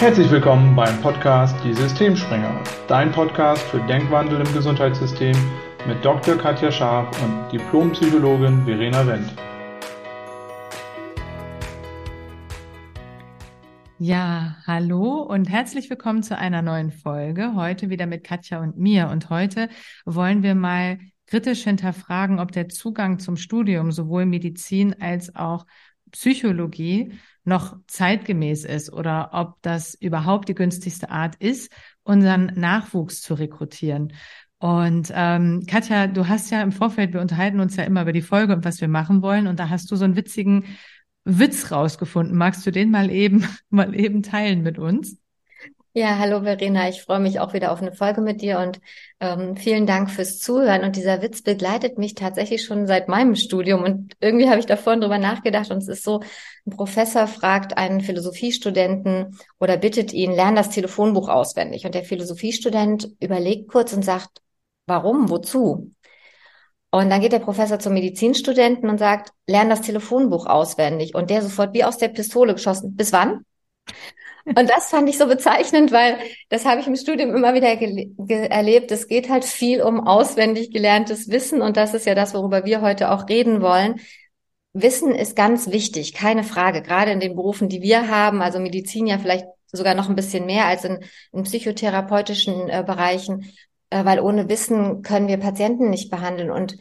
Herzlich willkommen beim Podcast Die Systemspringer, dein Podcast für Denkwandel im Gesundheitssystem mit Dr. Katja Scharf und Diplompsychologin Verena Wendt. Ja, hallo und herzlich willkommen zu einer neuen Folge. Heute wieder mit Katja und mir. Und heute wollen wir mal kritisch hinterfragen, ob der Zugang zum Studium sowohl Medizin als auch Psychologie noch zeitgemäß ist oder ob das überhaupt die günstigste Art ist, unseren Nachwuchs zu rekrutieren. Und ähm, Katja, du hast ja im Vorfeld, wir unterhalten uns ja immer über die Folge und was wir machen wollen. Und da hast du so einen witzigen Witz rausgefunden. Magst du den mal eben, mal eben teilen mit uns? Ja, hallo Verena, ich freue mich auch wieder auf eine Folge mit dir und ähm, vielen Dank fürs Zuhören. Und dieser Witz begleitet mich tatsächlich schon seit meinem Studium und irgendwie habe ich da vorhin drüber nachgedacht und es ist so, ein Professor fragt einen Philosophiestudenten oder bittet ihn, lern das Telefonbuch auswendig. Und der Philosophiestudent überlegt kurz und sagt, warum, wozu? Und dann geht der Professor zum Medizinstudenten und sagt, lern das Telefonbuch auswendig. Und der sofort wie aus der Pistole geschossen. Bis wann? Und das fand ich so bezeichnend, weil das habe ich im Studium immer wieder erlebt. Es geht halt viel um auswendig gelerntes Wissen und das ist ja das, worüber wir heute auch reden wollen. Wissen ist ganz wichtig, keine Frage, gerade in den Berufen, die wir haben, also Medizin ja vielleicht sogar noch ein bisschen mehr als in, in psychotherapeutischen äh, Bereichen, äh, weil ohne Wissen können wir Patienten nicht behandeln und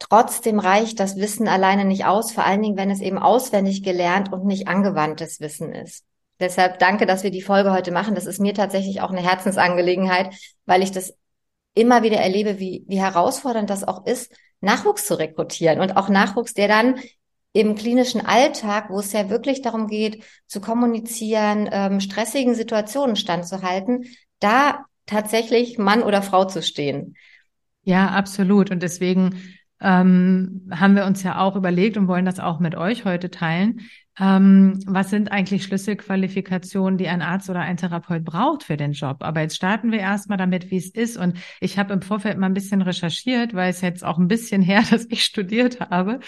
Trotzdem reicht das Wissen alleine nicht aus, vor allen Dingen, wenn es eben auswendig gelernt und nicht angewandtes Wissen ist. Deshalb danke, dass wir die Folge heute machen. Das ist mir tatsächlich auch eine Herzensangelegenheit, weil ich das immer wieder erlebe, wie, wie herausfordernd das auch ist, Nachwuchs zu rekrutieren und auch Nachwuchs, der dann im klinischen Alltag, wo es ja wirklich darum geht, zu kommunizieren, ähm, stressigen Situationen standzuhalten, da tatsächlich Mann oder Frau zu stehen. Ja, absolut. Und deswegen ähm, haben wir uns ja auch überlegt und wollen das auch mit euch heute teilen. Ähm, was sind eigentlich Schlüsselqualifikationen, die ein Arzt oder ein Therapeut braucht für den Job? Aber jetzt starten wir erstmal damit, wie es ist. Und ich habe im Vorfeld mal ein bisschen recherchiert, weil es jetzt auch ein bisschen her, dass ich studiert habe.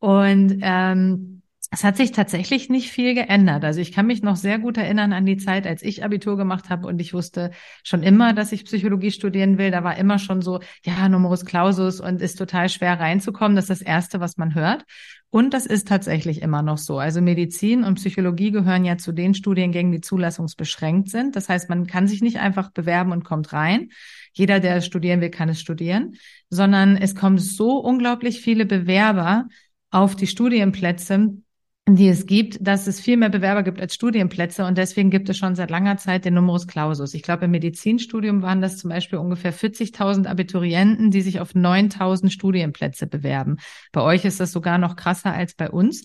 Und ähm, es hat sich tatsächlich nicht viel geändert. Also ich kann mich noch sehr gut erinnern an die Zeit, als ich Abitur gemacht habe und ich wusste schon immer, dass ich Psychologie studieren will. Da war immer schon so, ja, Numerus Clausus und ist total schwer reinzukommen. Das ist das Erste, was man hört. Und das ist tatsächlich immer noch so. Also Medizin und Psychologie gehören ja zu den Studiengängen, die zulassungsbeschränkt sind. Das heißt, man kann sich nicht einfach bewerben und kommt rein. Jeder, der studieren will, kann es studieren, sondern es kommen so unglaublich viele Bewerber auf die Studienplätze, die es gibt, dass es viel mehr Bewerber gibt als Studienplätze und deswegen gibt es schon seit langer Zeit den Numerus Clausus. Ich glaube, im Medizinstudium waren das zum Beispiel ungefähr 40.000 Abiturienten, die sich auf 9.000 Studienplätze bewerben. Bei euch ist das sogar noch krasser als bei uns.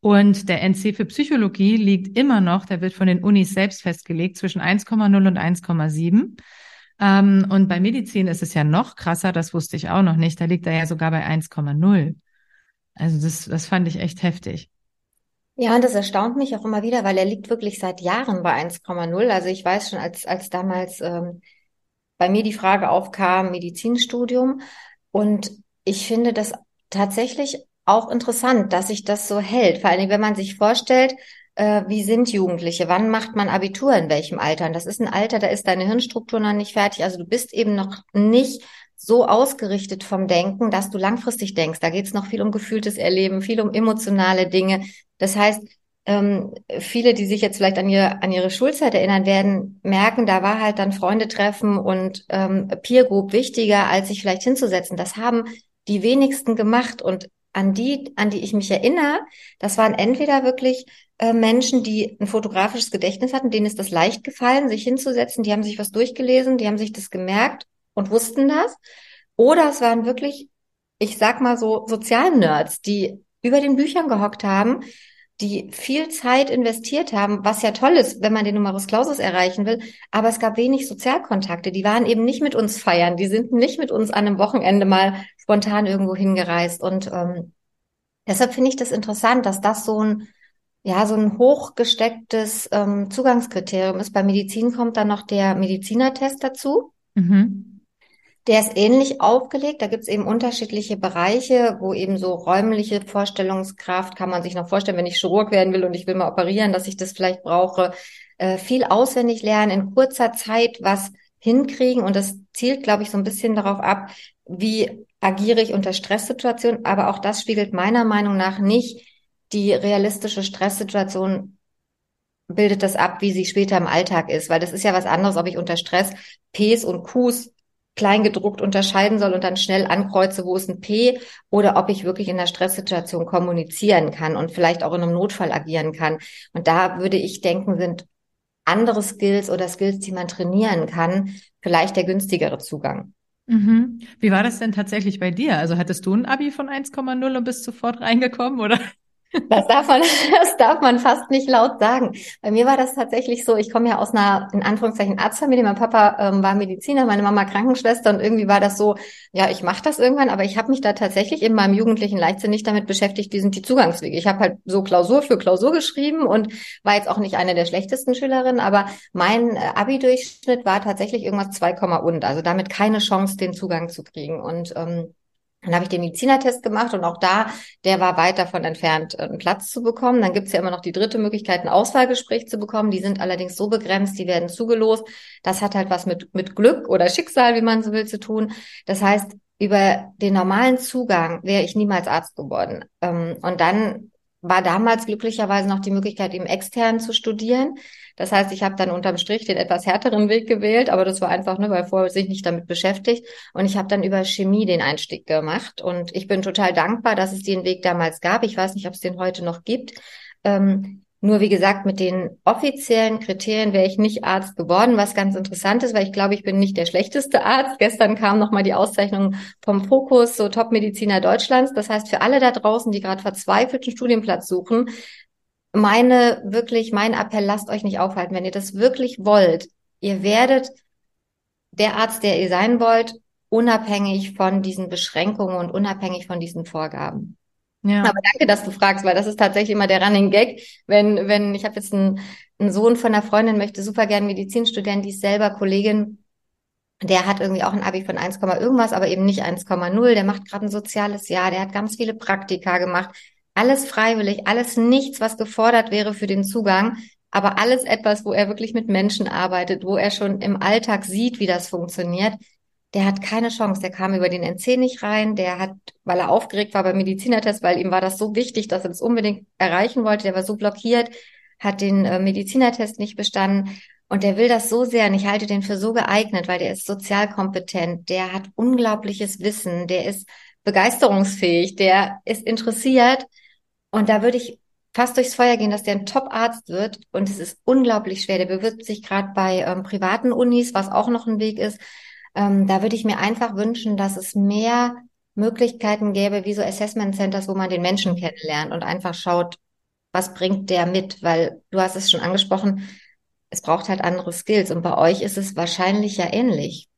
Und der NC für Psychologie liegt immer noch, der wird von den Unis selbst festgelegt, zwischen 1,0 und 1,7. Ähm, und bei Medizin ist es ja noch krasser, das wusste ich auch noch nicht, da liegt er ja sogar bei 1,0. Also das, das fand ich echt heftig. Ja, und das erstaunt mich auch immer wieder, weil er liegt wirklich seit Jahren bei 1,0. Also ich weiß schon, als, als damals ähm, bei mir die Frage aufkam, Medizinstudium. Und ich finde das tatsächlich auch interessant, dass sich das so hält. Vor allen Dingen, wenn man sich vorstellt, äh, wie sind Jugendliche? Wann macht man Abitur? In welchem Alter? Und das ist ein Alter, da ist deine Hirnstruktur noch nicht fertig. Also du bist eben noch nicht so ausgerichtet vom Denken, dass du langfristig denkst. Da geht es noch viel um gefühltes Erleben, viel um emotionale Dinge. Das heißt, ähm, viele, die sich jetzt vielleicht an ihre, an ihre Schulzeit erinnern werden, merken, da war halt dann Freunde treffen und ähm, Peer Group wichtiger, als sich vielleicht hinzusetzen. Das haben die wenigsten gemacht und an die, an die ich mich erinnere, das waren entweder wirklich äh, Menschen, die ein fotografisches Gedächtnis hatten, denen ist das leicht gefallen, sich hinzusetzen, die haben sich was durchgelesen, die haben sich das gemerkt und wussten das. Oder es waren wirklich, ich sag mal so, Sozialnerds, die über den Büchern gehockt haben, die viel Zeit investiert haben, was ja toll ist, wenn man den Numerus Clausus erreichen will. Aber es gab wenig Sozialkontakte. Die waren eben nicht mit uns feiern. Die sind nicht mit uns an einem Wochenende mal spontan irgendwo hingereist. Und ähm, deshalb finde ich das interessant, dass das so ein ja, so ein hochgestecktes ähm, Zugangskriterium ist. Bei Medizin kommt dann noch der Medizinertest dazu. Mhm. Der ist ähnlich aufgelegt. Da gibt es eben unterschiedliche Bereiche, wo eben so räumliche Vorstellungskraft kann man sich noch vorstellen, wenn ich Chirurg werden will und ich will mal operieren, dass ich das vielleicht brauche. äh, viel auswendig lernen, in kurzer Zeit was hinkriegen. Und das zielt, glaube ich, so ein bisschen darauf ab, wie agiere ich unter Stresssituationen. Aber auch das spiegelt meiner Meinung nach nicht die realistische Stresssituation bildet das ab, wie sie später im Alltag ist. Weil das ist ja was anderes, ob ich unter Stress Ps und Qs kleingedruckt unterscheiden soll und dann schnell ankreuze, wo ist ein P oder ob ich wirklich in der Stresssituation kommunizieren kann und vielleicht auch in einem Notfall agieren kann. Und da würde ich denken, sind andere Skills oder Skills, die man trainieren kann, vielleicht der günstigere Zugang. Mhm. Wie war das denn tatsächlich bei dir? Also hattest du ein Abi von 1,0 und bist sofort reingekommen oder? Das darf man, das darf man fast nicht laut sagen. Bei mir war das tatsächlich so, ich komme ja aus einer, in Anführungszeichen, Arztfamilie. Mein Papa ähm, war Mediziner, meine Mama Krankenschwester und irgendwie war das so, ja, ich mache das irgendwann, aber ich habe mich da tatsächlich in meinem jugendlichen Leichtsinn nicht damit beschäftigt, wie sind die Zugangswege. Ich habe halt so Klausur für Klausur geschrieben und war jetzt auch nicht eine der schlechtesten Schülerinnen, aber mein äh, Abi-Durchschnitt war tatsächlich irgendwas 2, und, also damit keine Chance, den Zugang zu kriegen. Und ähm, dann habe ich den Medizinertest gemacht und auch da, der war weit davon entfernt, einen Platz zu bekommen. Dann gibt's ja immer noch die dritte Möglichkeit, ein Auswahlgespräch zu bekommen. Die sind allerdings so begrenzt, die werden zugelost. Das hat halt was mit, mit Glück oder Schicksal, wie man so will, zu tun. Das heißt, über den normalen Zugang wäre ich niemals Arzt geworden. Ähm, und dann war damals glücklicherweise noch die Möglichkeit, eben extern zu studieren. Das heißt, ich habe dann unterm Strich den etwas härteren Weg gewählt, aber das war einfach, ne, weil vorher sich nicht damit beschäftigt. Und ich habe dann über Chemie den Einstieg gemacht. Und ich bin total dankbar, dass es den Weg damals gab. Ich weiß nicht, ob es den heute noch gibt. Ähm, nur wie gesagt, mit den offiziellen Kriterien wäre ich nicht Arzt geworden, was ganz interessant ist, weil ich glaube, ich bin nicht der schlechteste Arzt. Gestern kam nochmal die Auszeichnung vom Fokus, so Top-Mediziner Deutschlands. Das heißt, für alle da draußen, die gerade verzweifelt einen Studienplatz suchen, meine wirklich, mein Appell, lasst euch nicht aufhalten. Wenn ihr das wirklich wollt, ihr werdet der Arzt, der ihr sein wollt, unabhängig von diesen Beschränkungen und unabhängig von diesen Vorgaben. Ja. Aber danke, dass du fragst, weil das ist tatsächlich immer der Running Gag. Wenn, wenn, ich habe jetzt einen, einen Sohn von einer Freundin, möchte super gern Medizin die ist selber Kollegin, der hat irgendwie auch ein Abi von 1, irgendwas, aber eben nicht 1,0. Der macht gerade ein soziales Jahr, der hat ganz viele Praktika gemacht. Alles freiwillig, alles nichts, was gefordert wäre für den Zugang, aber alles etwas, wo er wirklich mit Menschen arbeitet, wo er schon im Alltag sieht, wie das funktioniert der hat keine Chance. Der kam über den NC nicht rein. Der hat, weil er aufgeregt war beim Medizinertest, weil ihm war das so wichtig, dass er das unbedingt erreichen wollte. Der war so blockiert, hat den äh, Medizinertest nicht bestanden. Und der will das so sehr und ich halte den für so geeignet, weil der ist sozial kompetent, der hat unglaubliches Wissen, der ist begeisterungsfähig, der ist interessiert. Und da würde ich fast durchs Feuer gehen, dass der ein Top-Arzt wird. Und es ist unglaublich schwer. Der bewirbt sich gerade bei ähm, privaten Unis, was auch noch ein Weg ist. Ähm, da würde ich mir einfach wünschen, dass es mehr Möglichkeiten gäbe, wie so Assessment Centers, wo man den Menschen kennenlernt und einfach schaut, was bringt der mit? Weil du hast es schon angesprochen, es braucht halt andere Skills und bei euch ist es wahrscheinlich ja ähnlich.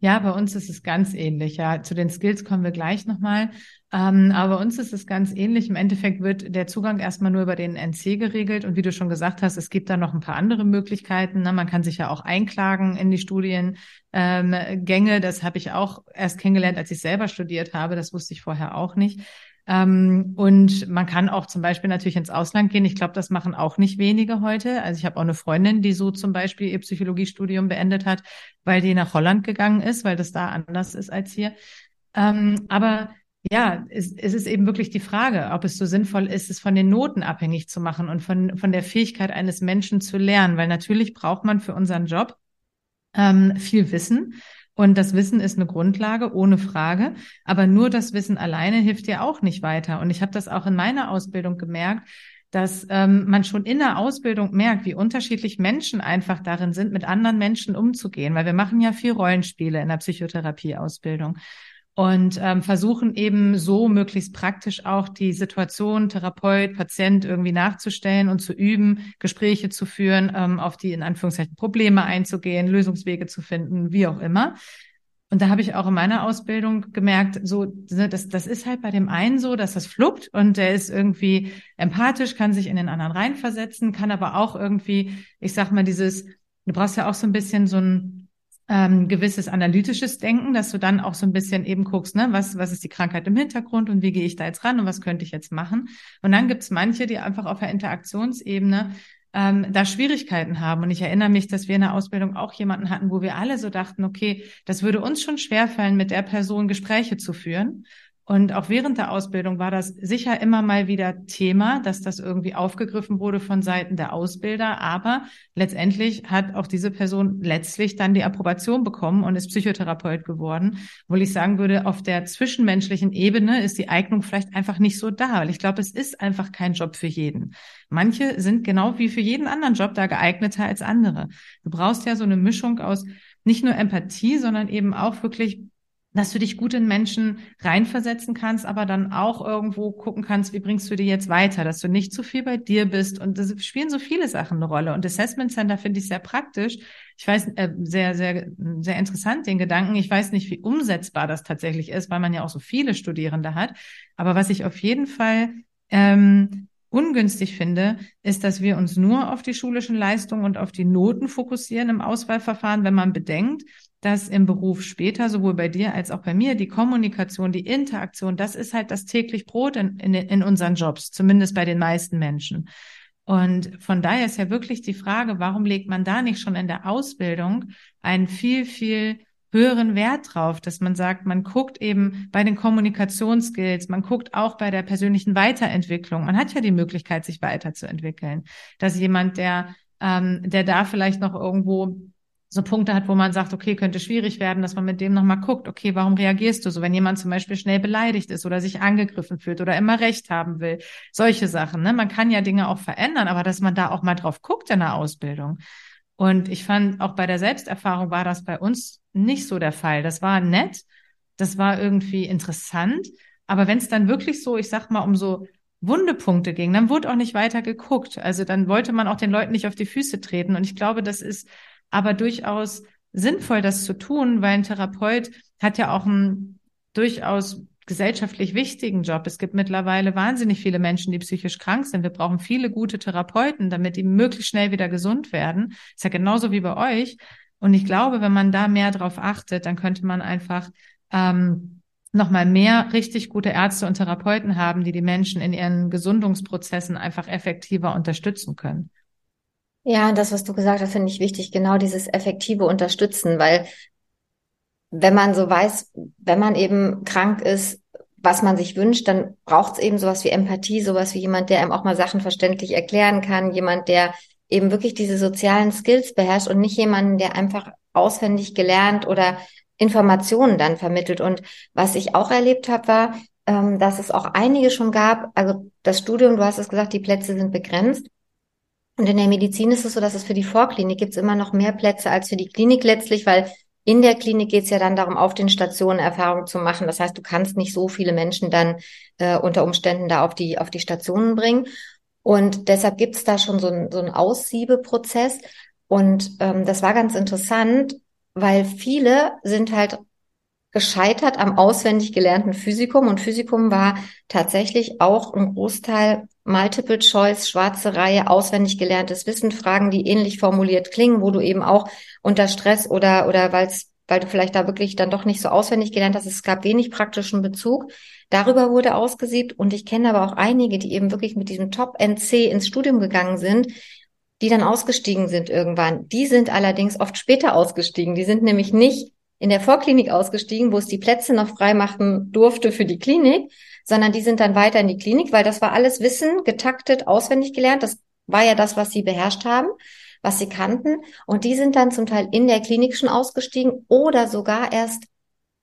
Ja, bei uns ist es ganz ähnlich. Ja, zu den Skills kommen wir gleich nochmal. Ähm, aber uns ist es ganz ähnlich. Im Endeffekt wird der Zugang erstmal nur über den NC geregelt. Und wie du schon gesagt hast, es gibt da noch ein paar andere Möglichkeiten. Ne? Man kann sich ja auch einklagen in die Studiengänge. Ähm, das habe ich auch erst kennengelernt, als ich selber studiert habe. Das wusste ich vorher auch nicht. Ähm, und man kann auch zum Beispiel natürlich ins Ausland gehen. Ich glaube, das machen auch nicht wenige heute. Also ich habe auch eine Freundin, die so zum Beispiel ihr Psychologiestudium beendet hat, weil die nach Holland gegangen ist, weil das da anders ist als hier. Ähm, aber ja, es, es ist eben wirklich die Frage, ob es so sinnvoll ist, es von den Noten abhängig zu machen und von, von der Fähigkeit eines Menschen zu lernen, weil natürlich braucht man für unseren Job ähm, viel Wissen. Und das Wissen ist eine Grundlage, ohne Frage. Aber nur das Wissen alleine hilft dir auch nicht weiter. Und ich habe das auch in meiner Ausbildung gemerkt, dass ähm, man schon in der Ausbildung merkt, wie unterschiedlich Menschen einfach darin sind, mit anderen Menschen umzugehen. Weil wir machen ja viel Rollenspiele in der Psychotherapieausbildung und ähm, versuchen eben so möglichst praktisch auch die Situation Therapeut, Patient irgendwie nachzustellen und zu üben, Gespräche zu führen, ähm, auf die in Anführungszeichen Probleme einzugehen, Lösungswege zu finden, wie auch immer. Und da habe ich auch in meiner Ausbildung gemerkt, so ne, das, das ist halt bei dem einen so, dass das fluppt und der ist irgendwie empathisch, kann sich in den anderen reinversetzen, kann aber auch irgendwie, ich sag mal, dieses, du brauchst ja auch so ein bisschen so ein ähm, gewisses analytisches Denken, dass du dann auch so ein bisschen eben guckst, ne, was, was ist die Krankheit im Hintergrund und wie gehe ich da jetzt ran und was könnte ich jetzt machen. Und dann gibt's manche, die einfach auf der Interaktionsebene ähm, da Schwierigkeiten haben. Und ich erinnere mich, dass wir in der Ausbildung auch jemanden hatten, wo wir alle so dachten, okay, das würde uns schon schwerfallen, mit der Person Gespräche zu führen. Und auch während der Ausbildung war das sicher immer mal wieder Thema, dass das irgendwie aufgegriffen wurde von Seiten der Ausbilder. Aber letztendlich hat auch diese Person letztlich dann die Approbation bekommen und ist Psychotherapeut geworden. Wo ich sagen würde, auf der zwischenmenschlichen Ebene ist die Eignung vielleicht einfach nicht so da, weil ich glaube, es ist einfach kein Job für jeden. Manche sind genau wie für jeden anderen Job da geeigneter als andere. Du brauchst ja so eine Mischung aus nicht nur Empathie, sondern eben auch wirklich dass du dich gut in Menschen reinversetzen kannst, aber dann auch irgendwo gucken kannst, wie bringst du die jetzt weiter, dass du nicht zu viel bei dir bist. Und das spielen so viele Sachen eine Rolle. Und Assessment Center finde ich sehr praktisch. Ich weiß, äh, sehr, sehr, sehr interessant, den Gedanken. Ich weiß nicht, wie umsetzbar das tatsächlich ist, weil man ja auch so viele Studierende hat. Aber was ich auf jeden Fall ähm, ungünstig finde, ist, dass wir uns nur auf die schulischen Leistungen und auf die Noten fokussieren im Auswahlverfahren, wenn man bedenkt, dass im Beruf später, sowohl bei dir als auch bei mir, die Kommunikation, die Interaktion, das ist halt das täglich Brot in, in, in unseren Jobs, zumindest bei den meisten Menschen. Und von daher ist ja wirklich die Frage, warum legt man da nicht schon in der Ausbildung einen viel, viel höheren Wert drauf, dass man sagt, man guckt eben bei den Kommunikationsskills, man guckt auch bei der persönlichen Weiterentwicklung. Man hat ja die Möglichkeit, sich weiterzuentwickeln. Dass jemand, der, ähm, der da vielleicht noch irgendwo so Punkte hat, wo man sagt, okay, könnte schwierig werden, dass man mit dem nochmal guckt, okay, warum reagierst du so, wenn jemand zum Beispiel schnell beleidigt ist oder sich angegriffen fühlt oder immer Recht haben will, solche Sachen. Ne? Man kann ja Dinge auch verändern, aber dass man da auch mal drauf guckt in der Ausbildung. Und ich fand, auch bei der Selbsterfahrung war das bei uns nicht so der Fall. Das war nett, das war irgendwie interessant, aber wenn es dann wirklich so, ich sag mal, um so Wundepunkte ging, dann wurde auch nicht weiter geguckt. Also dann wollte man auch den Leuten nicht auf die Füße treten. Und ich glaube, das ist aber durchaus sinnvoll, das zu tun, weil ein Therapeut hat ja auch einen durchaus gesellschaftlich wichtigen Job. Es gibt mittlerweile wahnsinnig viele Menschen, die psychisch krank sind. Wir brauchen viele gute Therapeuten, damit die möglichst schnell wieder gesund werden. Ist ja genauso wie bei euch. Und ich glaube, wenn man da mehr drauf achtet, dann könnte man einfach ähm, nochmal mehr richtig gute Ärzte und Therapeuten haben, die die Menschen in ihren Gesundungsprozessen einfach effektiver unterstützen können. Ja, das, was du gesagt hast, finde ich wichtig, genau dieses effektive Unterstützen, weil wenn man so weiß, wenn man eben krank ist, was man sich wünscht, dann braucht es eben sowas wie Empathie, sowas wie jemand, der einem auch mal Sachen verständlich erklären kann, jemand, der eben wirklich diese sozialen Skills beherrscht und nicht jemanden, der einfach auswendig gelernt oder Informationen dann vermittelt. Und was ich auch erlebt habe, war, ähm, dass es auch einige schon gab, also das Studium, du hast es gesagt, die Plätze sind begrenzt. Und in der Medizin ist es so, dass es für die Vorklinik gibt es immer noch mehr Plätze als für die Klinik letztlich, weil in der Klinik geht es ja dann darum, auf den Stationen Erfahrung zu machen. Das heißt, du kannst nicht so viele Menschen dann äh, unter Umständen da auf die, auf die Stationen bringen. Und deshalb gibt es da schon so, ein, so einen Aussiebeprozess. Und ähm, das war ganz interessant, weil viele sind halt gescheitert am auswendig gelernten Physikum. Und Physikum war tatsächlich auch ein Großteil Multiple Choice, schwarze Reihe, auswendig gelerntes Wissen, Fragen, die ähnlich formuliert klingen, wo du eben auch unter Stress oder, oder weil's, weil du vielleicht da wirklich dann doch nicht so auswendig gelernt hast, es gab wenig praktischen Bezug. Darüber wurde ausgesiebt und ich kenne aber auch einige, die eben wirklich mit diesem Top-NC ins Studium gegangen sind, die dann ausgestiegen sind irgendwann. Die sind allerdings oft später ausgestiegen. Die sind nämlich nicht in der Vorklinik ausgestiegen, wo es die Plätze noch frei machen durfte für die Klinik, sondern die sind dann weiter in die Klinik, weil das war alles Wissen, getaktet, auswendig gelernt. Das war ja das, was sie beherrscht haben, was sie kannten. Und die sind dann zum Teil in der Klinik schon ausgestiegen oder sogar erst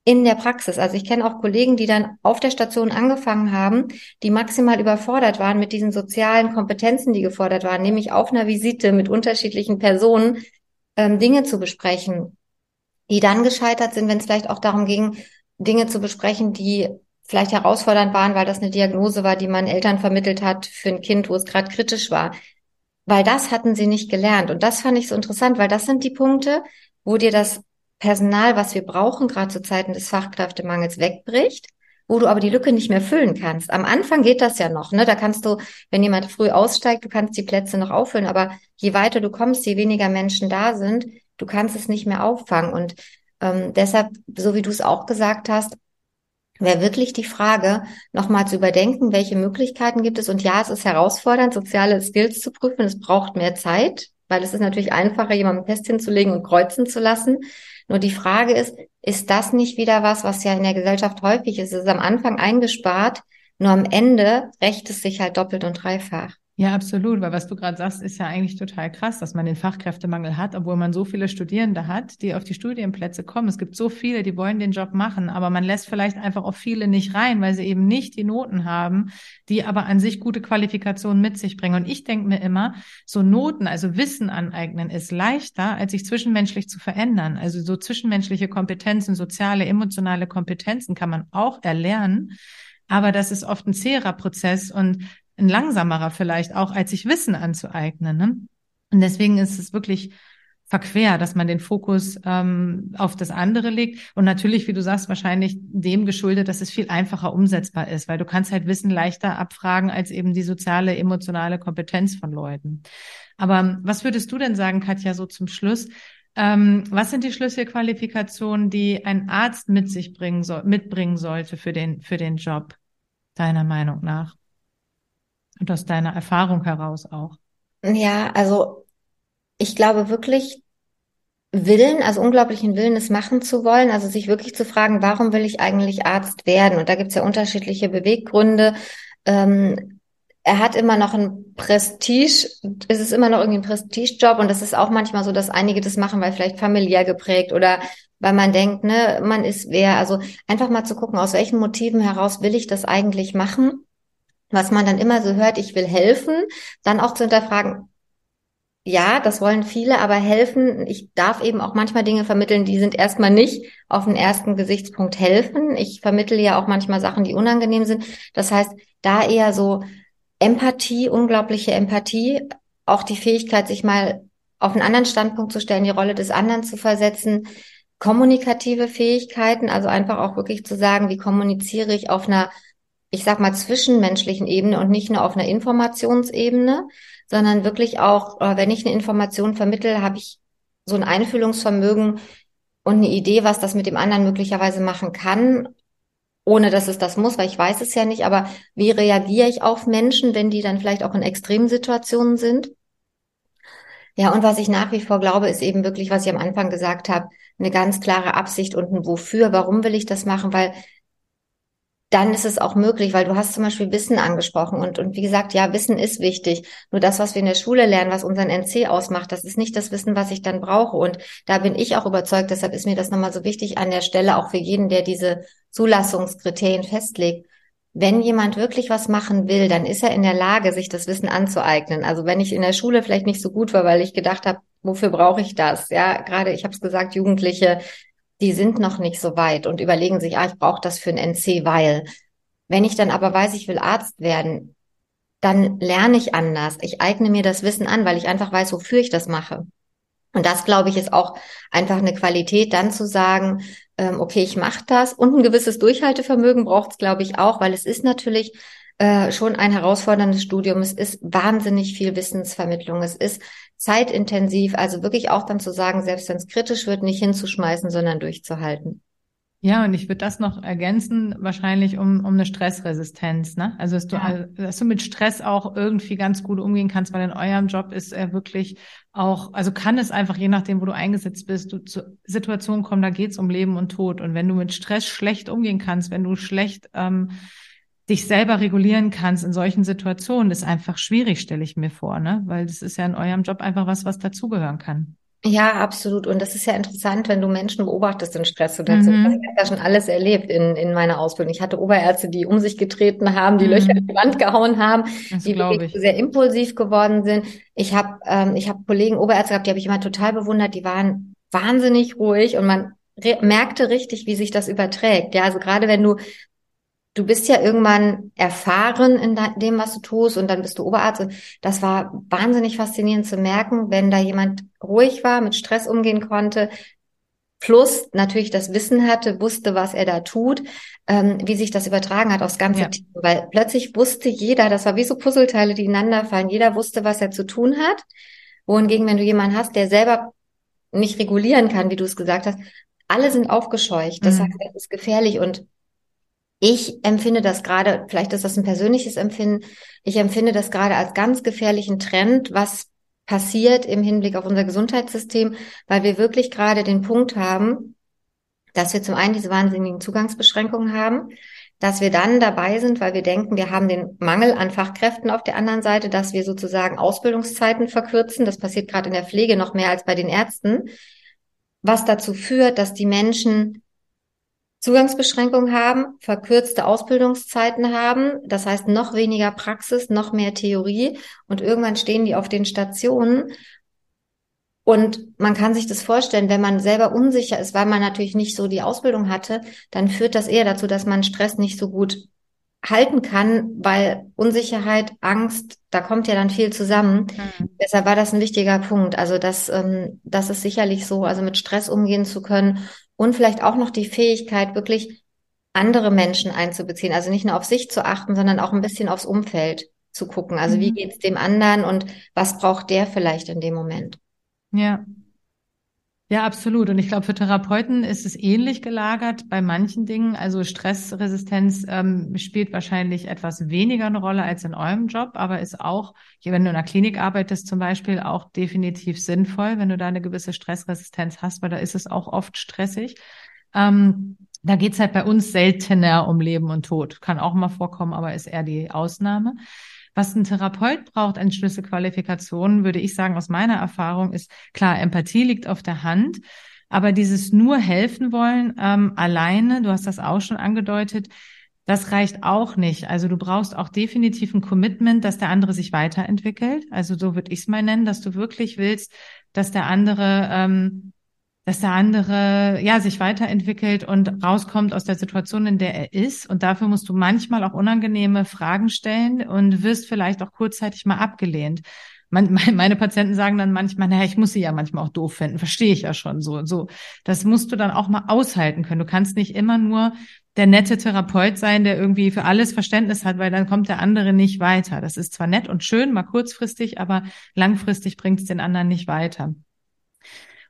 in der Praxis. Also ich kenne auch Kollegen, die dann auf der Station angefangen haben, die maximal überfordert waren mit diesen sozialen Kompetenzen, die gefordert waren, nämlich auf einer Visite mit unterschiedlichen Personen ähm, Dinge zu besprechen, die dann gescheitert sind, wenn es vielleicht auch darum ging, Dinge zu besprechen, die vielleicht herausfordernd waren, weil das eine Diagnose war, die man Eltern vermittelt hat für ein Kind, wo es gerade kritisch war. Weil das hatten sie nicht gelernt. Und das fand ich so interessant, weil das sind die Punkte, wo dir das Personal, was wir brauchen, gerade zu Zeiten des Fachkräftemangels, wegbricht, wo du aber die Lücke nicht mehr füllen kannst. Am Anfang geht das ja noch, ne? Da kannst du, wenn jemand früh aussteigt, du kannst die Plätze noch auffüllen, aber je weiter du kommst, je weniger Menschen da sind, du kannst es nicht mehr auffangen. Und ähm, deshalb, so wie du es auch gesagt hast, wäre wirklich die Frage, nochmal zu überdenken, welche Möglichkeiten gibt es. Und ja, es ist herausfordernd, soziale Skills zu prüfen. Es braucht mehr Zeit, weil es ist natürlich einfacher, jemanden Test hinzulegen und kreuzen zu lassen. Nur die Frage ist, ist das nicht wieder was, was ja in der Gesellschaft häufig ist? Es ist am Anfang eingespart, nur am Ende rächt es sich halt doppelt und dreifach. Ja, absolut, weil was du gerade sagst, ist ja eigentlich total krass, dass man den Fachkräftemangel hat, obwohl man so viele Studierende hat, die auf die Studienplätze kommen. Es gibt so viele, die wollen den Job machen, aber man lässt vielleicht einfach auch viele nicht rein, weil sie eben nicht die Noten haben, die aber an sich gute Qualifikationen mit sich bringen. Und ich denke mir immer, so Noten, also Wissen aneignen, ist leichter, als sich zwischenmenschlich zu verändern. Also so zwischenmenschliche Kompetenzen, soziale, emotionale Kompetenzen kann man auch erlernen. Aber das ist oft ein zäherer Prozess und ein langsamerer vielleicht auch, als sich Wissen anzueignen. Ne? Und deswegen ist es wirklich verquer, dass man den Fokus ähm, auf das andere legt. Und natürlich, wie du sagst, wahrscheinlich dem geschuldet, dass es viel einfacher umsetzbar ist, weil du kannst halt Wissen leichter abfragen als eben die soziale, emotionale Kompetenz von Leuten. Aber was würdest du denn sagen, Katja, so zum Schluss? Ähm, was sind die Schlüsselqualifikationen, die ein Arzt mit sich bringen soll, mitbringen sollte für den, für den Job, deiner Meinung nach? Und aus deiner Erfahrung heraus auch. Ja, also ich glaube wirklich Willen, also unglaublichen Willen, es machen zu wollen, also sich wirklich zu fragen, warum will ich eigentlich Arzt werden? Und da gibt's ja unterschiedliche Beweggründe. Ähm, er hat immer noch ein Prestige, es ist immer noch irgendwie ein Prestigejob und das ist auch manchmal so, dass einige das machen, weil vielleicht familiär geprägt oder weil man denkt, ne, man ist wer. Also einfach mal zu gucken, aus welchen Motiven heraus will ich das eigentlich machen was man dann immer so hört, ich will helfen, dann auch zu hinterfragen, ja, das wollen viele, aber helfen, ich darf eben auch manchmal Dinge vermitteln, die sind erstmal nicht auf den ersten Gesichtspunkt helfen. Ich vermittle ja auch manchmal Sachen, die unangenehm sind. Das heißt, da eher so Empathie, unglaubliche Empathie, auch die Fähigkeit, sich mal auf einen anderen Standpunkt zu stellen, die Rolle des anderen zu versetzen, kommunikative Fähigkeiten, also einfach auch wirklich zu sagen, wie kommuniziere ich auf einer ich sag mal, zwischenmenschlichen Ebene und nicht nur auf einer Informationsebene, sondern wirklich auch, äh, wenn ich eine Information vermittle, habe ich so ein Einfühlungsvermögen und eine Idee, was das mit dem anderen möglicherweise machen kann, ohne dass es das muss, weil ich weiß es ja nicht, aber wie reagiere ich auf Menschen, wenn die dann vielleicht auch in Extremsituationen sind? Ja, und was ich nach wie vor glaube, ist eben wirklich, was ich am Anfang gesagt habe, eine ganz klare Absicht und ein Wofür. Warum will ich das machen? Weil dann ist es auch möglich, weil du hast zum Beispiel Wissen angesprochen und, und wie gesagt, ja, Wissen ist wichtig. Nur das, was wir in der Schule lernen, was unseren NC ausmacht, das ist nicht das Wissen, was ich dann brauche. Und da bin ich auch überzeugt, deshalb ist mir das nochmal so wichtig an der Stelle, auch für jeden, der diese Zulassungskriterien festlegt. Wenn jemand wirklich was machen will, dann ist er in der Lage, sich das Wissen anzueignen. Also wenn ich in der Schule vielleicht nicht so gut war, weil ich gedacht habe, wofür brauche ich das? Ja, gerade, ich habe es gesagt, Jugendliche die sind noch nicht so weit und überlegen sich, ah, ich brauche das für ein NC, weil. Wenn ich dann aber weiß, ich will Arzt werden, dann lerne ich anders. Ich eigne mir das Wissen an, weil ich einfach weiß, wofür ich das mache. Und das, glaube ich, ist auch einfach eine Qualität, dann zu sagen, ähm, okay, ich mache das. Und ein gewisses Durchhaltevermögen braucht es, glaube ich, auch, weil es ist natürlich äh, schon ein herausforderndes Studium. Es ist wahnsinnig viel Wissensvermittlung. Es ist zeitintensiv, also wirklich auch dann zu sagen, selbst wenn es kritisch wird, nicht hinzuschmeißen, sondern durchzuhalten. Ja, und ich würde das noch ergänzen, wahrscheinlich um, um eine Stressresistenz, ne? Also, dass du, ja. dass du mit Stress auch irgendwie ganz gut umgehen kannst, weil in eurem Job ist er wirklich auch, also kann es einfach, je nachdem, wo du eingesetzt bist, du zu Situationen kommen, da geht's um Leben und Tod. Und wenn du mit Stress schlecht umgehen kannst, wenn du schlecht ähm, dich selber regulieren kannst in solchen Situationen, ist einfach schwierig, stelle ich mir vor, ne? Weil das ist ja in eurem Job einfach was, was dazugehören kann. Ja, absolut. Und das ist ja interessant, wenn du Menschen beobachtest in Stresssituationen. Mhm. Ich habe ja schon alles erlebt in, in meiner Ausbildung. Ich hatte Oberärzte, die um sich getreten haben, die mhm. Löcher in die Wand gehauen haben, das die wirklich ich. sehr impulsiv geworden sind. Ich habe ähm, ich hab Kollegen, Oberärzte gehabt, die habe ich immer total bewundert. Die waren wahnsinnig ruhig und man merkte richtig, wie sich das überträgt. Ja, also gerade wenn du du bist ja irgendwann erfahren in dem, was du tust und dann bist du Oberarzt. Und das war wahnsinnig faszinierend zu merken, wenn da jemand ruhig war, mit Stress umgehen konnte, plus natürlich das Wissen hatte, wusste, was er da tut, ähm, wie sich das übertragen hat aufs ganze ja. Team. Weil plötzlich wusste jeder, das war wie so Puzzleteile, die ineinander fallen, jeder wusste, was er zu tun hat. Wohingegen, wenn du jemanden hast, der selber nicht regulieren kann, wie du es gesagt hast, alle sind aufgescheucht. Das mhm. heißt, das ist gefährlich und ich empfinde das gerade, vielleicht ist das ein persönliches Empfinden, ich empfinde das gerade als ganz gefährlichen Trend, was passiert im Hinblick auf unser Gesundheitssystem, weil wir wirklich gerade den Punkt haben, dass wir zum einen diese wahnsinnigen Zugangsbeschränkungen haben, dass wir dann dabei sind, weil wir denken, wir haben den Mangel an Fachkräften auf der anderen Seite, dass wir sozusagen Ausbildungszeiten verkürzen. Das passiert gerade in der Pflege noch mehr als bei den Ärzten, was dazu führt, dass die Menschen Zugangsbeschränkungen haben, verkürzte Ausbildungszeiten haben, das heißt noch weniger Praxis, noch mehr Theorie und irgendwann stehen die auf den Stationen und man kann sich das vorstellen, wenn man selber unsicher ist, weil man natürlich nicht so die Ausbildung hatte, dann führt das eher dazu, dass man Stress nicht so gut halten kann, weil Unsicherheit, Angst, da kommt ja dann viel zusammen. Mhm. Deshalb war das ein wichtiger Punkt. Also das, ähm, das ist sicherlich so, also mit Stress umgehen zu können und vielleicht auch noch die Fähigkeit, wirklich andere Menschen einzubeziehen. Also nicht nur auf sich zu achten, sondern auch ein bisschen aufs Umfeld zu gucken. Also mhm. wie geht's dem anderen und was braucht der vielleicht in dem Moment? Ja. Ja, absolut. Und ich glaube, für Therapeuten ist es ähnlich gelagert bei manchen Dingen. Also Stressresistenz ähm, spielt wahrscheinlich etwas weniger eine Rolle als in eurem Job, aber ist auch, wenn du in einer Klinik arbeitest zum Beispiel, auch definitiv sinnvoll, wenn du da eine gewisse Stressresistenz hast, weil da ist es auch oft stressig. Ähm, da geht's halt bei uns seltener um Leben und Tod. Kann auch mal vorkommen, aber ist eher die Ausnahme. Was ein Therapeut braucht an Schlüsselqualifikationen, würde ich sagen, aus meiner Erfahrung, ist klar, Empathie liegt auf der Hand. Aber dieses nur helfen wollen ähm, alleine, du hast das auch schon angedeutet, das reicht auch nicht. Also du brauchst auch definitiv ein Commitment, dass der andere sich weiterentwickelt. Also so würde ich es mal nennen, dass du wirklich willst, dass der andere ähm, dass der andere ja sich weiterentwickelt und rauskommt aus der Situation, in der er ist. Und dafür musst du manchmal auch unangenehme Fragen stellen und wirst vielleicht auch kurzzeitig mal abgelehnt. meine Patienten sagen dann manchmal, naja, ich muss sie ja manchmal auch doof finden, verstehe ich ja schon so. So, das musst du dann auch mal aushalten können. Du kannst nicht immer nur der nette Therapeut sein, der irgendwie für alles Verständnis hat, weil dann kommt der andere nicht weiter. Das ist zwar nett und schön, mal kurzfristig, aber langfristig bringt es den anderen nicht weiter.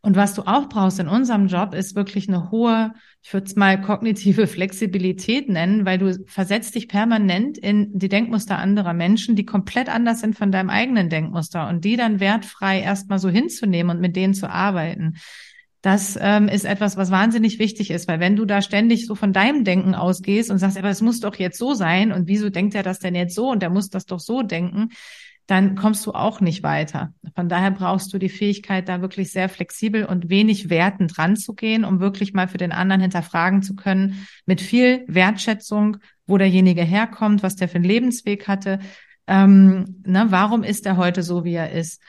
Und was du auch brauchst in unserem Job, ist wirklich eine hohe, ich würde es mal kognitive Flexibilität nennen, weil du versetzt dich permanent in die Denkmuster anderer Menschen, die komplett anders sind von deinem eigenen Denkmuster und die dann wertfrei erstmal so hinzunehmen und mit denen zu arbeiten. Das ähm, ist etwas, was wahnsinnig wichtig ist, weil wenn du da ständig so von deinem Denken ausgehst und sagst, aber es muss doch jetzt so sein und wieso denkt er das denn jetzt so und der muss das doch so denken, dann kommst du auch nicht weiter. Von daher brauchst du die Fähigkeit, da wirklich sehr flexibel und wenig wertend ranzugehen, um wirklich mal für den anderen hinterfragen zu können, mit viel Wertschätzung, wo derjenige herkommt, was der für einen Lebensweg hatte, ähm, ne, warum ist er heute so, wie er ist?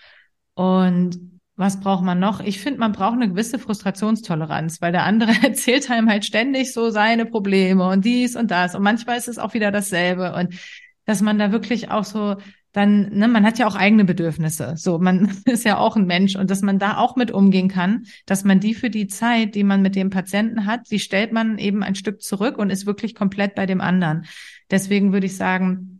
Und was braucht man noch? Ich finde, man braucht eine gewisse Frustrationstoleranz, weil der andere erzählt einem halt ständig so seine Probleme und dies und das. Und manchmal ist es auch wieder dasselbe. Und dass man da wirklich auch so dann, ne, man hat ja auch eigene Bedürfnisse. So, man ist ja auch ein Mensch und dass man da auch mit umgehen kann, dass man die für die Zeit, die man mit dem Patienten hat, die stellt man eben ein Stück zurück und ist wirklich komplett bei dem anderen. Deswegen würde ich sagen,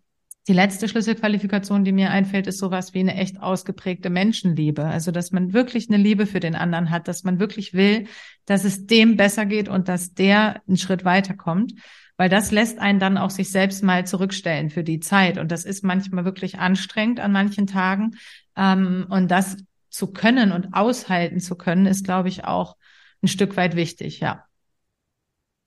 die letzte Schlüsselqualifikation, die mir einfällt, ist sowas wie eine echt ausgeprägte Menschenliebe. Also, dass man wirklich eine Liebe für den anderen hat, dass man wirklich will, dass es dem besser geht und dass der einen Schritt weiterkommt weil das lässt einen dann auch sich selbst mal zurückstellen für die Zeit. Und das ist manchmal wirklich anstrengend an manchen Tagen. Ähm, und das zu können und aushalten zu können, ist, glaube ich, auch ein Stück weit wichtig, ja.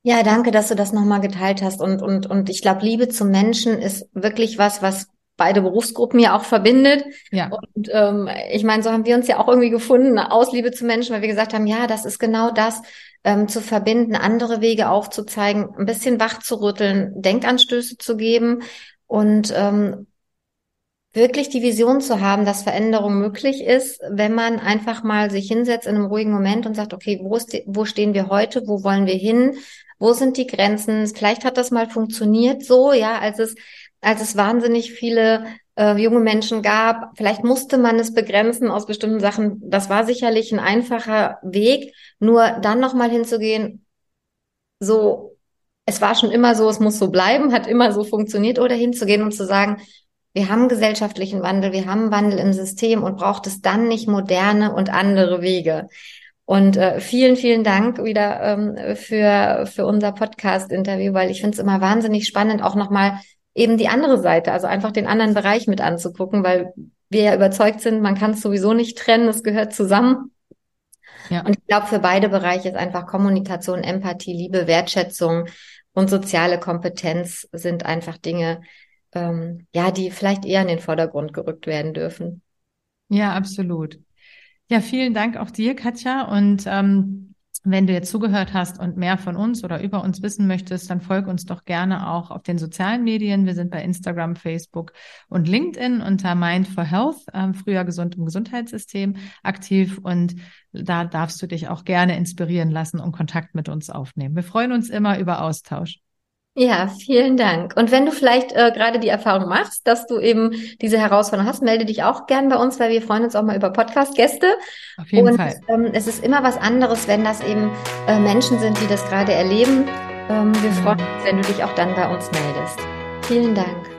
Ja, danke, dass du das nochmal geteilt hast. Und, und, und ich glaube, Liebe zum Menschen ist wirklich was, was beide Berufsgruppen ja auch verbindet. Ja. Und ähm, ich meine, so haben wir uns ja auch irgendwie gefunden, aus Liebe zu Menschen, weil wir gesagt haben, ja, das ist genau das, ähm, zu verbinden, andere Wege aufzuzeigen, ein bisschen wach zu rütteln, Denkanstöße zu geben und ähm, wirklich die Vision zu haben, dass Veränderung möglich ist, wenn man einfach mal sich hinsetzt in einem ruhigen Moment und sagt, okay, wo, ist die, wo stehen wir heute, wo wollen wir hin, wo sind die Grenzen? Vielleicht hat das mal funktioniert so, ja, als es als es wahnsinnig viele äh, junge Menschen gab. Vielleicht musste man es begrenzen aus bestimmten Sachen. Das war sicherlich ein einfacher Weg. Nur dann nochmal hinzugehen, so, es war schon immer so, es muss so bleiben, hat immer so funktioniert, oder hinzugehen und zu sagen, wir haben gesellschaftlichen Wandel, wir haben Wandel im System und braucht es dann nicht moderne und andere Wege. Und äh, vielen, vielen Dank wieder ähm, für, für unser Podcast-Interview, weil ich finde es immer wahnsinnig spannend, auch nochmal eben die andere Seite, also einfach den anderen Bereich mit anzugucken, weil wir ja überzeugt sind, man kann es sowieso nicht trennen, es gehört zusammen. Ja. Und ich glaube, für beide Bereiche ist einfach Kommunikation, Empathie, Liebe, Wertschätzung und soziale Kompetenz sind einfach Dinge, ähm, ja, die vielleicht eher in den Vordergrund gerückt werden dürfen. Ja, absolut. Ja, vielen Dank auch dir, Katja. Und ähm, wenn du jetzt zugehört hast und mehr von uns oder über uns wissen möchtest, dann folg uns doch gerne auch auf den sozialen Medien. Wir sind bei Instagram, Facebook und LinkedIn unter Mind for Health, äh, früher gesund im Gesundheitssystem aktiv und da darfst du dich auch gerne inspirieren lassen und Kontakt mit uns aufnehmen. Wir freuen uns immer über Austausch. Ja, vielen Dank. Und wenn du vielleicht äh, gerade die Erfahrung machst, dass du eben diese Herausforderung hast, melde dich auch gern bei uns, weil wir freuen uns auch mal über Podcast-Gäste. Auf jeden Und, Fall. Ähm, es ist immer was anderes, wenn das eben äh, Menschen sind, die das gerade erleben. Ähm, wir freuen uns, wenn du dich auch dann bei uns meldest. Vielen Dank.